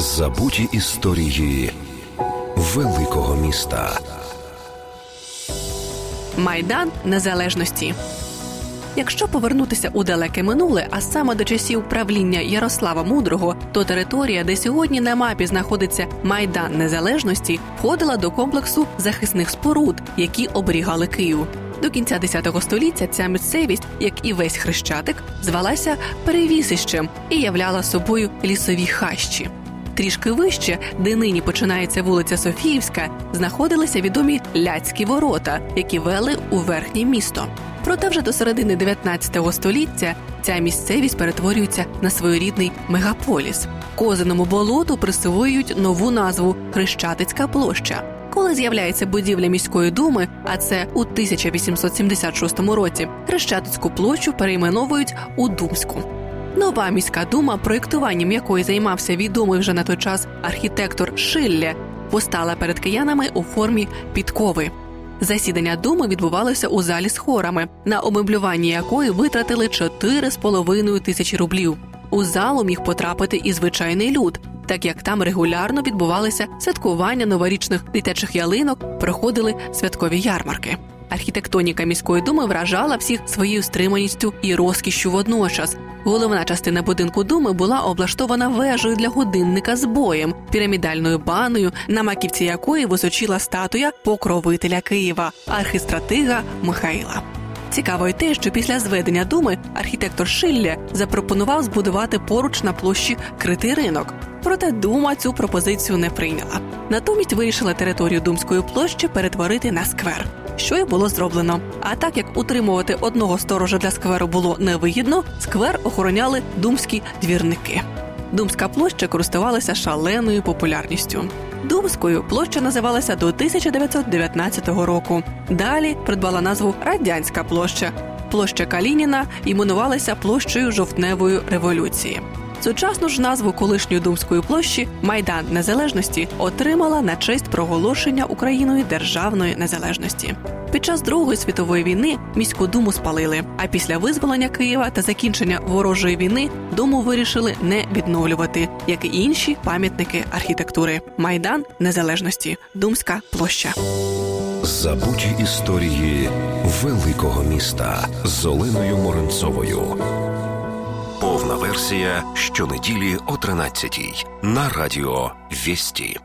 Забуті історії великого міста. Майдан Незалежності. Якщо повернутися у далеке минуле, а саме до часів правління Ярослава Мудрого, то територія, де сьогодні на мапі знаходиться Майдан Незалежності, входила до комплексу захисних споруд, які оберігали Київ. До кінця X століття ця місцевість, як і весь хрещатик, звалася перевісищем і являла собою лісові хащі. Трішки вище, де нині починається вулиця Софіївська, знаходилися відомі ляцькі ворота, які вели у верхнє місто. Проте вже до середини 19 століття ця місцевість перетворюється на своєрідний мегаполіс. Козиному болоту присвоюють нову назву Хрещатицька площа. Коли з'являється будівля міської думи, а це у 1876 році, Хрещатицьку площу перейменовують у Думську. Нова міська дума, проєктуванням якої займався відомий вже на той час архітектор Шилле, постала перед киянами у формі підкови. Засідання думи відбувалося у залі з хорами, на обмеблювання якої витратили 4,5 тисячі рублів. У залу міг потрапити і звичайний люд, так як там регулярно відбувалися святкування новорічних дитячих ялинок, проходили святкові ярмарки. Архітектоніка міської думи вражала всіх своєю стриманістю і розкішшю водночас. Головна частина будинку думи була облаштована вежею для годинника з боєм, пірамідальною баною, на маківці якої височила статуя покровителя Києва, архістратига Михаїла. Цікаво й те, що після зведення думи архітектор Шилля запропонував збудувати поруч на площі критий ринок. Проте дума цю пропозицію не прийняла. Натомість вирішила територію думської площі перетворити на сквер що й було зроблено. А так як утримувати одного сторожа для скверу було невигідно, сквер охороняли думські двірники. Думська площа користувалася шаленою популярністю. Думською площа називалася до 1919 року. Далі придбала назву Радянська площа. Площа Калініна іменувалася площею жовтневої революції. Сучасну ж назву колишньої думської площі Майдан Незалежності отримала на честь проголошення Україною державної незалежності. Під час Другої світової війни міську думу спалили. А після визволення Києва та закінчення ворожої війни думу вирішили не відновлювати, як і інші пам'ятники архітектури. Майдан Незалежності, Думська площа. Забуті історії великого міста з Оленою Моренцовою. Повна версія щонеділі о 13-й на радіо Вісті.